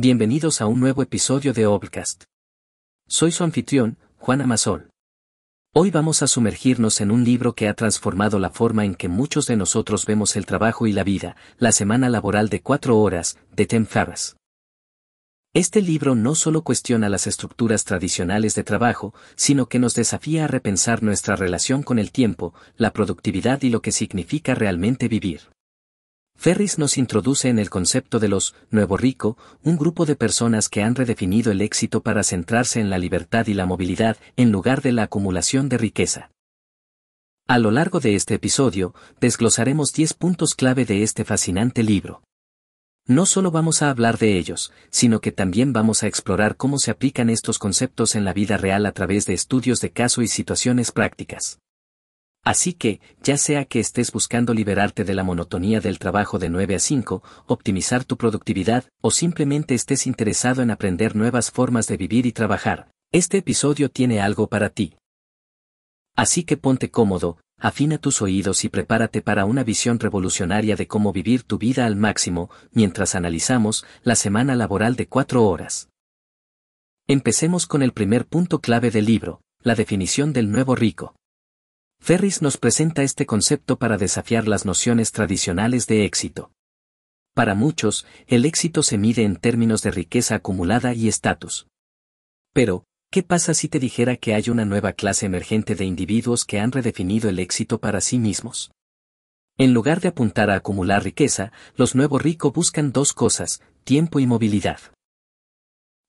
Bienvenidos a un nuevo episodio de Obcast. Soy su anfitrión, Juan Amasol. Hoy vamos a sumergirnos en un libro que ha transformado la forma en que muchos de nosotros vemos el trabajo y la vida, la semana laboral de cuatro horas, de Tim Ferriss. Este libro no solo cuestiona las estructuras tradicionales de trabajo, sino que nos desafía a repensar nuestra relación con el tiempo, la productividad y lo que significa realmente vivir. Ferris nos introduce en el concepto de los nuevo rico, un grupo de personas que han redefinido el éxito para centrarse en la libertad y la movilidad, en lugar de la acumulación de riqueza. A lo largo de este episodio, desglosaremos 10 puntos clave de este fascinante libro. No solo vamos a hablar de ellos, sino que también vamos a explorar cómo se aplican estos conceptos en la vida real a través de estudios de caso y situaciones prácticas. Así que, ya sea que estés buscando liberarte de la monotonía del trabajo de 9 a 5, optimizar tu productividad, o simplemente estés interesado en aprender nuevas formas de vivir y trabajar, este episodio tiene algo para ti. Así que ponte cómodo, afina tus oídos y prepárate para una visión revolucionaria de cómo vivir tu vida al máximo, mientras analizamos la semana laboral de cuatro horas. Empecemos con el primer punto clave del libro, la definición del nuevo rico. Ferris nos presenta este concepto para desafiar las nociones tradicionales de éxito. Para muchos, el éxito se mide en términos de riqueza acumulada y estatus. Pero, ¿qué pasa si te dijera que hay una nueva clase emergente de individuos que han redefinido el éxito para sí mismos? En lugar de apuntar a acumular riqueza, los nuevos ricos buscan dos cosas, tiempo y movilidad.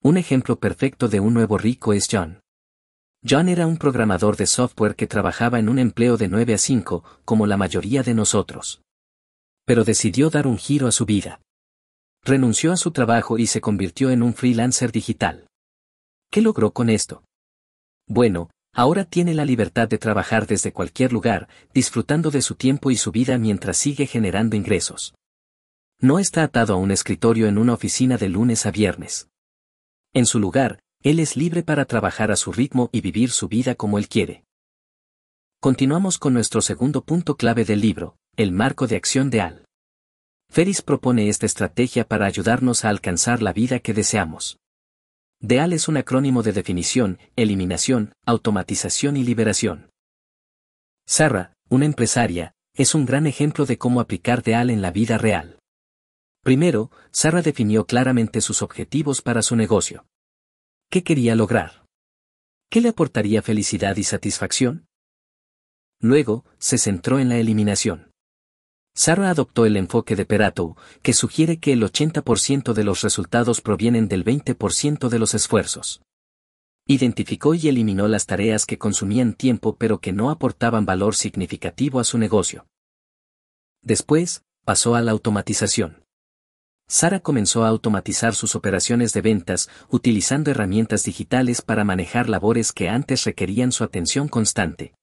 Un ejemplo perfecto de un nuevo rico es John. John era un programador de software que trabajaba en un empleo de 9 a 5, como la mayoría de nosotros. Pero decidió dar un giro a su vida. Renunció a su trabajo y se convirtió en un freelancer digital. ¿Qué logró con esto? Bueno, ahora tiene la libertad de trabajar desde cualquier lugar, disfrutando de su tiempo y su vida mientras sigue generando ingresos. No está atado a un escritorio en una oficina de lunes a viernes. En su lugar, él es libre para trabajar a su ritmo y vivir su vida como él quiere. Continuamos con nuestro segundo punto clave del libro, el marco de acción de Al. Ferris propone esta estrategia para ayudarnos a alcanzar la vida que deseamos. DEAL es un acrónimo de definición, eliminación, automatización y liberación. Sarah, una empresaria, es un gran ejemplo de cómo aplicar DEAL en la vida real. Primero, Sarah definió claramente sus objetivos para su negocio. ¿Qué quería lograr? ¿Qué le aportaría felicidad y satisfacción? Luego, se centró en la eliminación. Sarah adoptó el enfoque de Perato, que sugiere que el 80% de los resultados provienen del 20% de los esfuerzos. Identificó y eliminó las tareas que consumían tiempo pero que no aportaban valor significativo a su negocio. Después, pasó a la automatización. Sara comenzó a automatizar sus operaciones de ventas utilizando herramientas digitales para manejar labores que antes requerían su atención constante.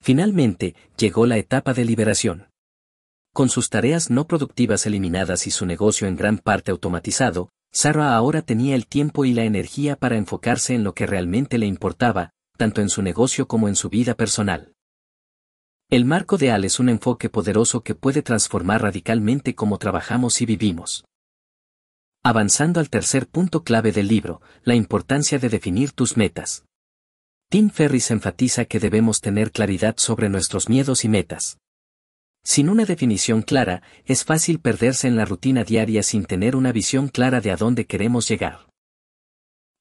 Finalmente, llegó la etapa de liberación. Con sus tareas no productivas eliminadas y su negocio en gran parte automatizado, Sara ahora tenía el tiempo y la energía para enfocarse en lo que realmente le importaba, tanto en su negocio como en su vida personal. El marco de AL es un enfoque poderoso que puede transformar radicalmente cómo trabajamos y vivimos. Avanzando al tercer punto clave del libro, la importancia de definir tus metas. Tim Ferriss enfatiza que debemos tener claridad sobre nuestros miedos y metas. Sin una definición clara, es fácil perderse en la rutina diaria sin tener una visión clara de a dónde queremos llegar.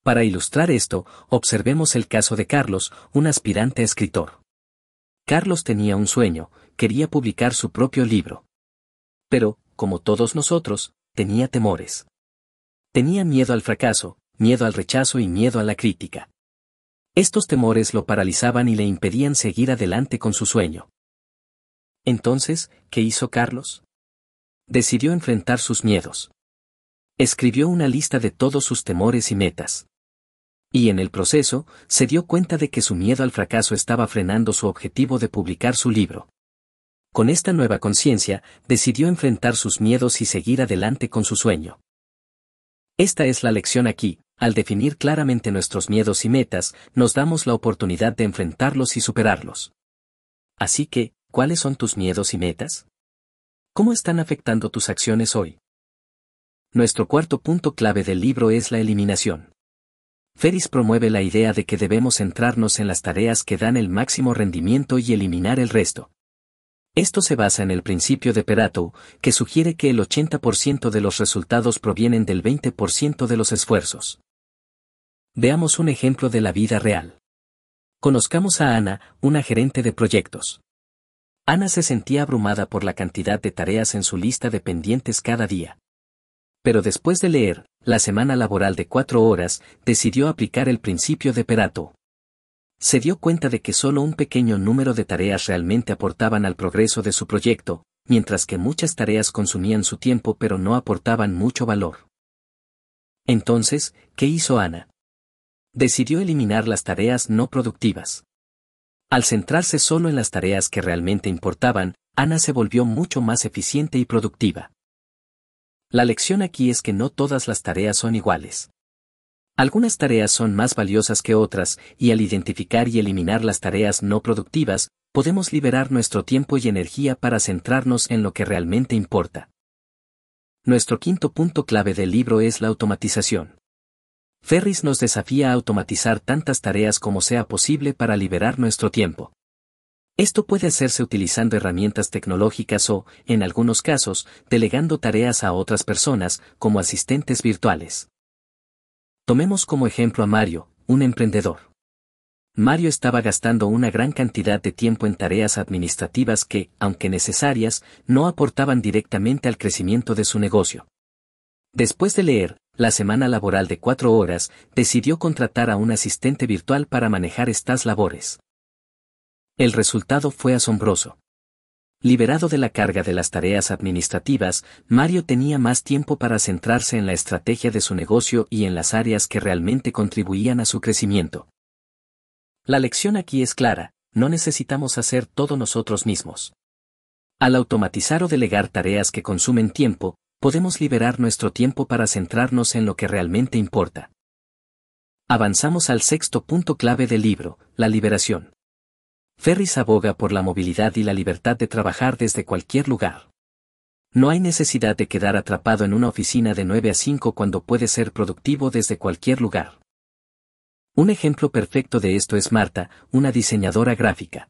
Para ilustrar esto, observemos el caso de Carlos, un aspirante escritor. Carlos tenía un sueño, quería publicar su propio libro. Pero, como todos nosotros, tenía temores. Tenía miedo al fracaso, miedo al rechazo y miedo a la crítica. Estos temores lo paralizaban y le impedían seguir adelante con su sueño. Entonces, ¿qué hizo Carlos? Decidió enfrentar sus miedos. Escribió una lista de todos sus temores y metas. Y en el proceso, se dio cuenta de que su miedo al fracaso estaba frenando su objetivo de publicar su libro. Con esta nueva conciencia, decidió enfrentar sus miedos y seguir adelante con su sueño. Esta es la lección aquí, al definir claramente nuestros miedos y metas, nos damos la oportunidad de enfrentarlos y superarlos. Así que, ¿cuáles son tus miedos y metas? ¿Cómo están afectando tus acciones hoy? Nuestro cuarto punto clave del libro es la eliminación. Ferris promueve la idea de que debemos centrarnos en las tareas que dan el máximo rendimiento y eliminar el resto. Esto se basa en el principio de Perato, que sugiere que el 80% de los resultados provienen del 20% de los esfuerzos. Veamos un ejemplo de la vida real. Conozcamos a Ana, una gerente de proyectos. Ana se sentía abrumada por la cantidad de tareas en su lista de pendientes cada día. Pero después de leer, la semana laboral de cuatro horas, decidió aplicar el principio de Perato se dio cuenta de que solo un pequeño número de tareas realmente aportaban al progreso de su proyecto, mientras que muchas tareas consumían su tiempo pero no aportaban mucho valor. Entonces, ¿qué hizo Ana? Decidió eliminar las tareas no productivas. Al centrarse solo en las tareas que realmente importaban, Ana se volvió mucho más eficiente y productiva. La lección aquí es que no todas las tareas son iguales. Algunas tareas son más valiosas que otras, y al identificar y eliminar las tareas no productivas, podemos liberar nuestro tiempo y energía para centrarnos en lo que realmente importa. Nuestro quinto punto clave del libro es la automatización. Ferris nos desafía a automatizar tantas tareas como sea posible para liberar nuestro tiempo. Esto puede hacerse utilizando herramientas tecnológicas o, en algunos casos, delegando tareas a otras personas, como asistentes virtuales. Tomemos como ejemplo a Mario, un emprendedor. Mario estaba gastando una gran cantidad de tiempo en tareas administrativas que, aunque necesarias, no aportaban directamente al crecimiento de su negocio. Después de leer, la semana laboral de cuatro horas, decidió contratar a un asistente virtual para manejar estas labores. El resultado fue asombroso. Liberado de la carga de las tareas administrativas, Mario tenía más tiempo para centrarse en la estrategia de su negocio y en las áreas que realmente contribuían a su crecimiento. La lección aquí es clara, no necesitamos hacer todo nosotros mismos. Al automatizar o delegar tareas que consumen tiempo, podemos liberar nuestro tiempo para centrarnos en lo que realmente importa. Avanzamos al sexto punto clave del libro, la liberación. Ferris aboga por la movilidad y la libertad de trabajar desde cualquier lugar. No hay necesidad de quedar atrapado en una oficina de 9 a 5 cuando puede ser productivo desde cualquier lugar. Un ejemplo perfecto de esto es Marta, una diseñadora gráfica.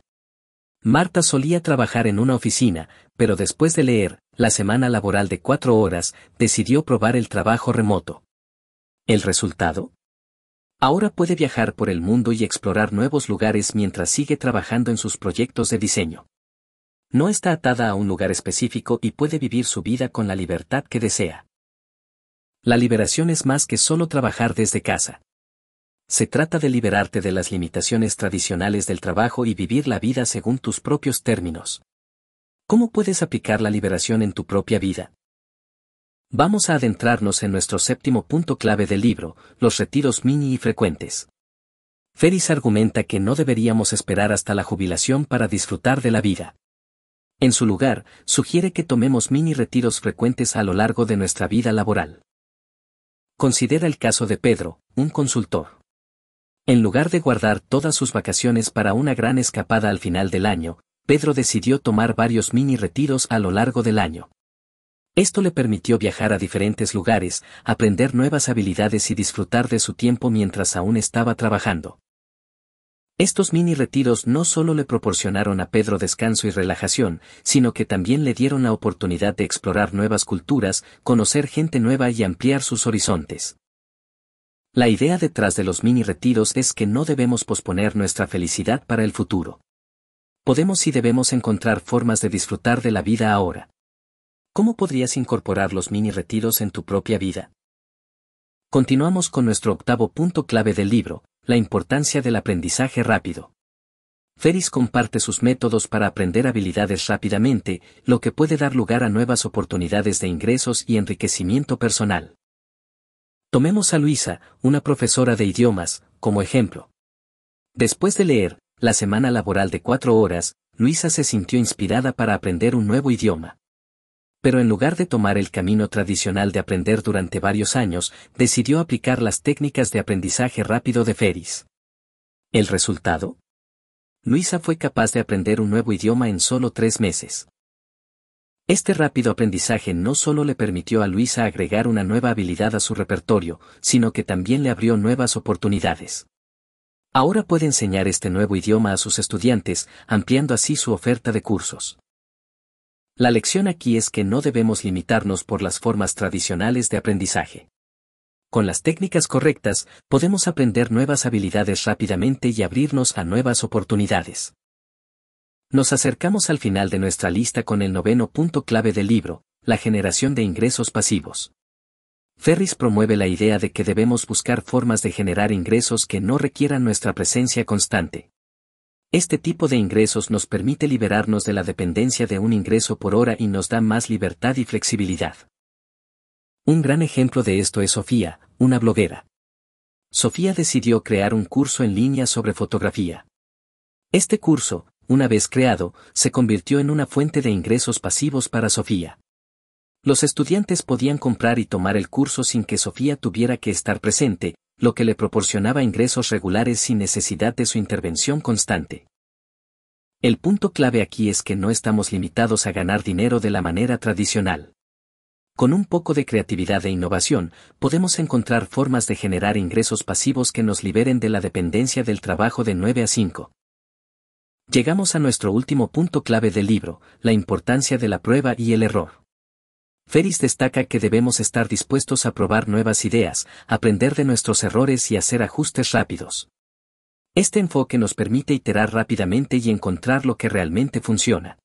Marta solía trabajar en una oficina, pero después de leer, la semana laboral de cuatro horas, decidió probar el trabajo remoto. ¿El resultado? Ahora puede viajar por el mundo y explorar nuevos lugares mientras sigue trabajando en sus proyectos de diseño. No está atada a un lugar específico y puede vivir su vida con la libertad que desea. La liberación es más que solo trabajar desde casa. Se trata de liberarte de las limitaciones tradicionales del trabajo y vivir la vida según tus propios términos. ¿Cómo puedes aplicar la liberación en tu propia vida? Vamos a adentrarnos en nuestro séptimo punto clave del libro, los retiros mini y frecuentes. Ferris argumenta que no deberíamos esperar hasta la jubilación para disfrutar de la vida. En su lugar, sugiere que tomemos mini retiros frecuentes a lo largo de nuestra vida laboral. Considera el caso de Pedro, un consultor. En lugar de guardar todas sus vacaciones para una gran escapada al final del año, Pedro decidió tomar varios mini retiros a lo largo del año. Esto le permitió viajar a diferentes lugares, aprender nuevas habilidades y disfrutar de su tiempo mientras aún estaba trabajando. Estos mini retiros no solo le proporcionaron a Pedro descanso y relajación, sino que también le dieron la oportunidad de explorar nuevas culturas, conocer gente nueva y ampliar sus horizontes. La idea detrás de los mini retiros es que no debemos posponer nuestra felicidad para el futuro. Podemos y debemos encontrar formas de disfrutar de la vida ahora. ¿Cómo podrías incorporar los mini retiros en tu propia vida? Continuamos con nuestro octavo punto clave del libro, la importancia del aprendizaje rápido. Ferris comparte sus métodos para aprender habilidades rápidamente, lo que puede dar lugar a nuevas oportunidades de ingresos y enriquecimiento personal. Tomemos a Luisa, una profesora de idiomas, como ejemplo. Después de leer, la semana laboral de cuatro horas, Luisa se sintió inspirada para aprender un nuevo idioma pero en lugar de tomar el camino tradicional de aprender durante varios años, decidió aplicar las técnicas de aprendizaje rápido de Ferris. ¿El resultado? Luisa fue capaz de aprender un nuevo idioma en solo tres meses. Este rápido aprendizaje no solo le permitió a Luisa agregar una nueva habilidad a su repertorio, sino que también le abrió nuevas oportunidades. Ahora puede enseñar este nuevo idioma a sus estudiantes, ampliando así su oferta de cursos. La lección aquí es que no debemos limitarnos por las formas tradicionales de aprendizaje. Con las técnicas correctas, podemos aprender nuevas habilidades rápidamente y abrirnos a nuevas oportunidades. Nos acercamos al final de nuestra lista con el noveno punto clave del libro, la generación de ingresos pasivos. Ferris promueve la idea de que debemos buscar formas de generar ingresos que no requieran nuestra presencia constante. Este tipo de ingresos nos permite liberarnos de la dependencia de un ingreso por hora y nos da más libertad y flexibilidad. Un gran ejemplo de esto es Sofía, una bloguera. Sofía decidió crear un curso en línea sobre fotografía. Este curso, una vez creado, se convirtió en una fuente de ingresos pasivos para Sofía. Los estudiantes podían comprar y tomar el curso sin que Sofía tuviera que estar presente, lo que le proporcionaba ingresos regulares sin necesidad de su intervención constante. El punto clave aquí es que no estamos limitados a ganar dinero de la manera tradicional. Con un poco de creatividad e innovación, podemos encontrar formas de generar ingresos pasivos que nos liberen de la dependencia del trabajo de 9 a 5. Llegamos a nuestro último punto clave del libro, la importancia de la prueba y el error. Ferris destaca que debemos estar dispuestos a probar nuevas ideas, aprender de nuestros errores y hacer ajustes rápidos. Este enfoque nos permite iterar rápidamente y encontrar lo que realmente funciona.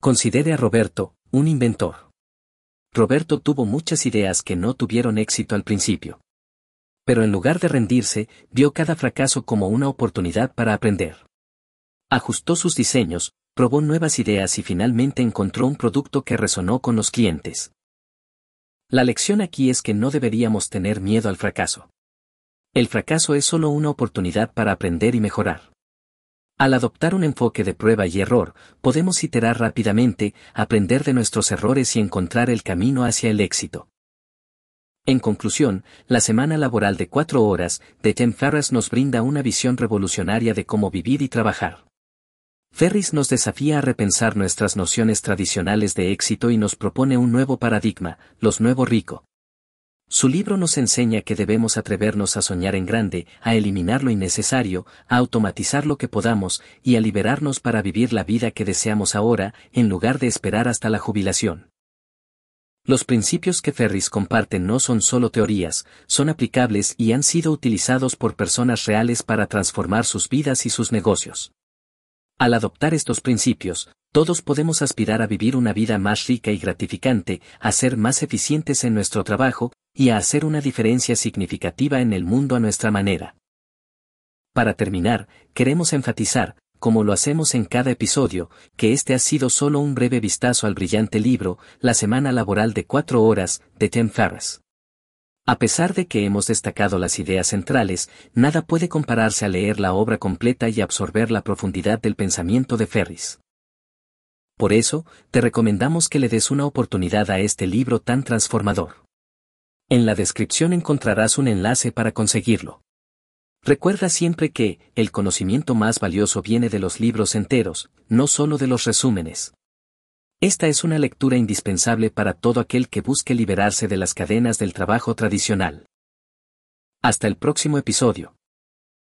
Considere a Roberto, un inventor. Roberto tuvo muchas ideas que no tuvieron éxito al principio. Pero en lugar de rendirse, vio cada fracaso como una oportunidad para aprender ajustó sus diseños, probó nuevas ideas y finalmente encontró un producto que resonó con los clientes. La lección aquí es que no deberíamos tener miedo al fracaso. El fracaso es solo una oportunidad para aprender y mejorar. Al adoptar un enfoque de prueba y error, podemos iterar rápidamente, aprender de nuestros errores y encontrar el camino hacia el éxito. En conclusión, la semana laboral de cuatro horas de Tim Ferriss nos brinda una visión revolucionaria de cómo vivir y trabajar. Ferris nos desafía a repensar nuestras nociones tradicionales de éxito y nos propone un nuevo paradigma, los nuevo rico. Su libro nos enseña que debemos atrevernos a soñar en grande, a eliminar lo innecesario, a automatizar lo que podamos y a liberarnos para vivir la vida que deseamos ahora, en lugar de esperar hasta la jubilación. Los principios que Ferris comparte no son solo teorías, son aplicables y han sido utilizados por personas reales para transformar sus vidas y sus negocios. Al adoptar estos principios, todos podemos aspirar a vivir una vida más rica y gratificante, a ser más eficientes en nuestro trabajo, y a hacer una diferencia significativa en el mundo a nuestra manera. Para terminar, queremos enfatizar, como lo hacemos en cada episodio, que este ha sido solo un breve vistazo al brillante libro, La Semana Laboral de Cuatro Horas, de Tim Ferriss. A pesar de que hemos destacado las ideas centrales, nada puede compararse a leer la obra completa y absorber la profundidad del pensamiento de Ferris. Por eso, te recomendamos que le des una oportunidad a este libro tan transformador. En la descripción encontrarás un enlace para conseguirlo. Recuerda siempre que, el conocimiento más valioso viene de los libros enteros, no solo de los resúmenes. Esta es una lectura indispensable para todo aquel que busque liberarse de las cadenas del trabajo tradicional. Hasta el próximo episodio.